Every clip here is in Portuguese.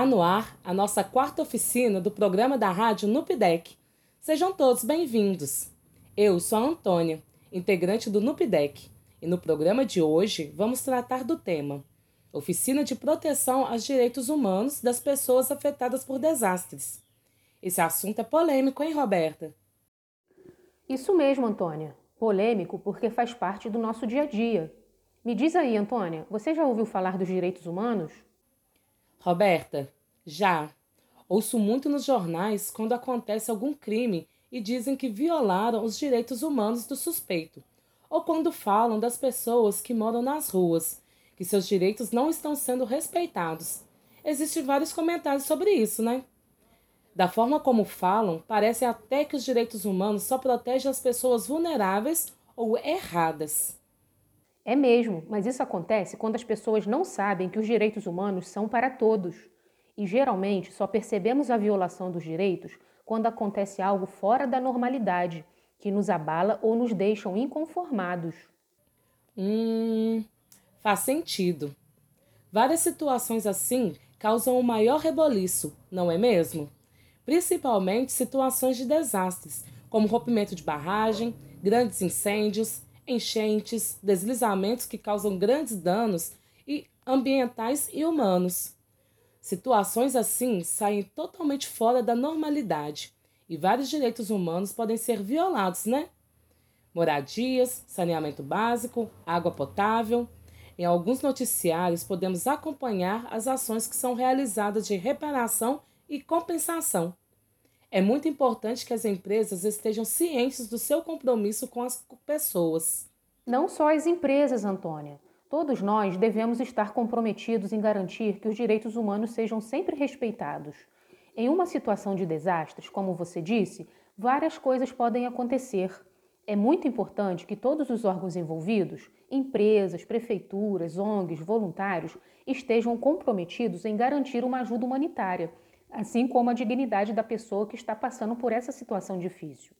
Está no ar a nossa quarta oficina do programa da rádio Nupdec. Sejam todos bem-vindos. Eu sou a Antônia, integrante do Nupdec, e no programa de hoje vamos tratar do tema Oficina de Proteção aos Direitos Humanos das Pessoas Afetadas por Desastres. Esse assunto é polêmico, hein, Roberta? Isso mesmo, Antônia. Polêmico porque faz parte do nosso dia a dia. Me diz aí, Antônia, você já ouviu falar dos direitos humanos? Roberta, já. Ouço muito nos jornais quando acontece algum crime e dizem que violaram os direitos humanos do suspeito, ou quando falam das pessoas que moram nas ruas, que seus direitos não estão sendo respeitados. Existem vários comentários sobre isso, né? Da forma como falam, parece até que os direitos humanos só protegem as pessoas vulneráveis ou erradas. É mesmo, mas isso acontece quando as pessoas não sabem que os direitos humanos são para todos. E geralmente só percebemos a violação dos direitos quando acontece algo fora da normalidade, que nos abala ou nos deixam inconformados. Hum, faz sentido. Várias situações assim causam o maior reboliço, não é mesmo? Principalmente situações de desastres, como rompimento de barragem, grandes incêndios, enchentes, deslizamentos que causam grandes danos e ambientais e humanos. Situações assim saem totalmente fora da normalidade e vários direitos humanos podem ser violados, né? Moradias, saneamento básico, água potável. Em alguns noticiários podemos acompanhar as ações que são realizadas de reparação e compensação. É muito importante que as empresas estejam cientes do seu compromisso com as pessoas. Não só as empresas, Antônia. Todos nós devemos estar comprometidos em garantir que os direitos humanos sejam sempre respeitados. Em uma situação de desastres, como você disse, várias coisas podem acontecer. É muito importante que todos os órgãos envolvidos, empresas, prefeituras, ONGs, voluntários, estejam comprometidos em garantir uma ajuda humanitária assim como a dignidade da pessoa que está passando por essa situação difícil.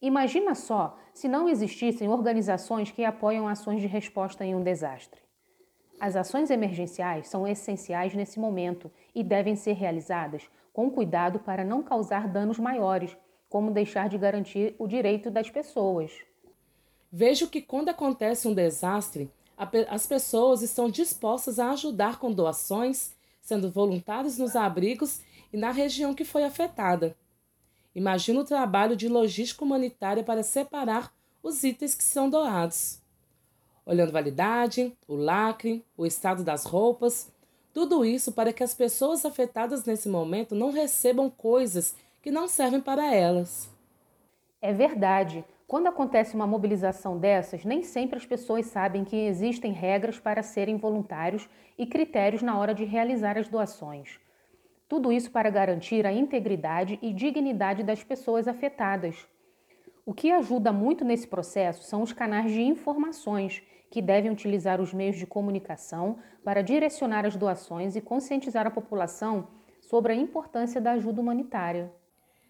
Imagina só se não existissem organizações que apoiam ações de resposta em um desastre. As ações emergenciais são essenciais nesse momento e devem ser realizadas com cuidado para não causar danos maiores, como deixar de garantir o direito das pessoas. Vejo que quando acontece um desastre, as pessoas estão dispostas a ajudar com doações sendo voluntários nos abrigos e na região que foi afetada. Imagina o trabalho de logística humanitária para separar os itens que são doados. Olhando validade, o lacre, o estado das roupas, tudo isso para que as pessoas afetadas nesse momento não recebam coisas que não servem para elas. É verdade. Quando acontece uma mobilização dessas, nem sempre as pessoas sabem que existem regras para serem voluntários e critérios na hora de realizar as doações. Tudo isso para garantir a integridade e dignidade das pessoas afetadas. O que ajuda muito nesse processo são os canais de informações, que devem utilizar os meios de comunicação para direcionar as doações e conscientizar a população sobre a importância da ajuda humanitária.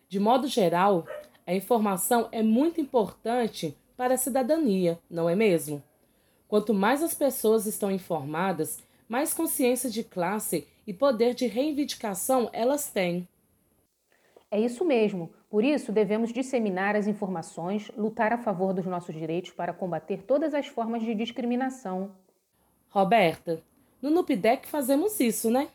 De modo geral, a informação é muito importante para a cidadania, não é mesmo? Quanto mais as pessoas estão informadas, mais consciência de classe e poder de reivindicação elas têm. É isso mesmo. Por isso, devemos disseminar as informações, lutar a favor dos nossos direitos para combater todas as formas de discriminação. Roberta, no NUPDEC fazemos isso, né?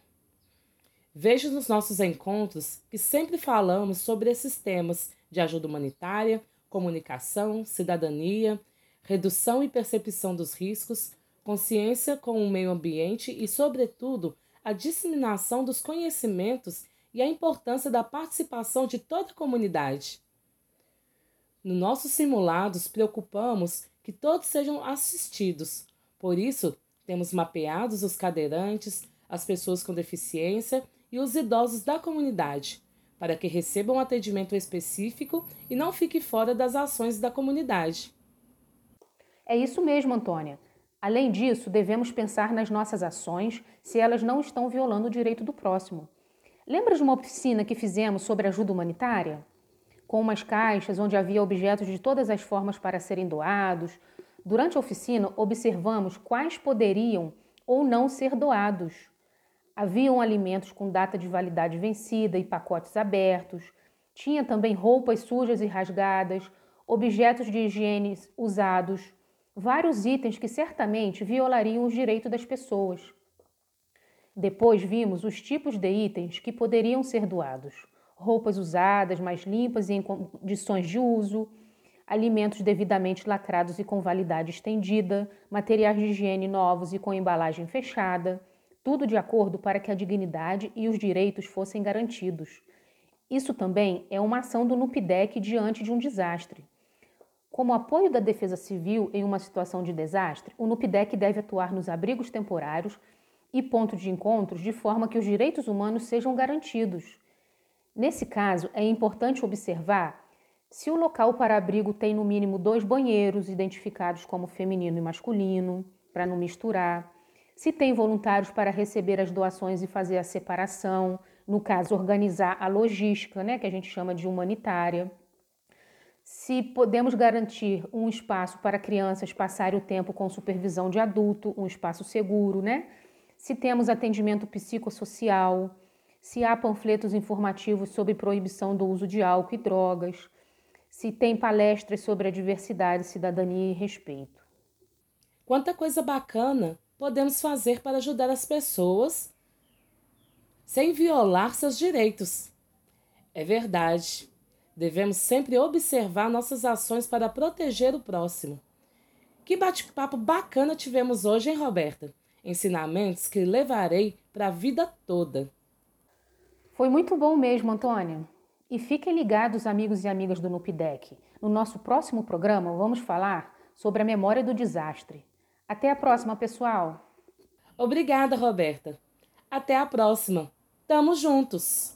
Vejo nos nossos encontros que sempre falamos sobre esses temas de ajuda humanitária, comunicação, cidadania, redução e percepção dos riscos, consciência com o meio ambiente e, sobretudo, a disseminação dos conhecimentos e a importância da participação de toda a comunidade. No nossos simulados, preocupamos que todos sejam assistidos. Por isso, temos mapeados os cadeirantes, as pessoas com deficiência e os idosos da comunidade, para que recebam um atendimento específico e não fiquem fora das ações da comunidade. É isso mesmo, Antônia. Além disso, devemos pensar nas nossas ações se elas não estão violando o direito do próximo. Lembra de uma oficina que fizemos sobre ajuda humanitária? Com umas caixas onde havia objetos de todas as formas para serem doados. Durante a oficina, observamos quais poderiam ou não ser doados. Haviam alimentos com data de validade vencida e pacotes abertos. Tinha também roupas sujas e rasgadas, objetos de higiene usados, vários itens que certamente violariam os direitos das pessoas. Depois vimos os tipos de itens que poderiam ser doados: roupas usadas, mais limpas e em condições de uso, alimentos devidamente lacrados e com validade estendida, materiais de higiene novos e com embalagem fechada, tudo de acordo para que a dignidade e os direitos fossem garantidos. Isso também é uma ação do NUPDEC diante de um desastre. Como apoio da Defesa Civil em uma situação de desastre, o NUPDEC deve atuar nos abrigos temporários e pontos de encontros de forma que os direitos humanos sejam garantidos. Nesse caso, é importante observar se o local para abrigo tem no mínimo dois banheiros identificados como feminino e masculino, para não misturar, se tem voluntários para receber as doações e fazer a separação, no caso, organizar a logística, né, que a gente chama de humanitária. Se podemos garantir um espaço para crianças passarem o tempo com supervisão de adulto, um espaço seguro, né? se temos atendimento psicossocial, se há panfletos informativos sobre proibição do uso de álcool e drogas, se tem palestras sobre a diversidade, cidadania e respeito. Quanta coisa bacana podemos fazer para ajudar as pessoas sem violar seus direitos. É verdade. Devemos sempre observar nossas ações para proteger o próximo. Que bate-papo bacana tivemos hoje, hein, Roberta? ensinamentos que levarei para a vida toda. Foi muito bom mesmo, Antônia. E fiquem ligados, amigos e amigas do NUPDEC. No nosso próximo programa, vamos falar sobre a memória do desastre. Até a próxima, pessoal! Obrigada, Roberta. Até a próxima. Tamo juntos!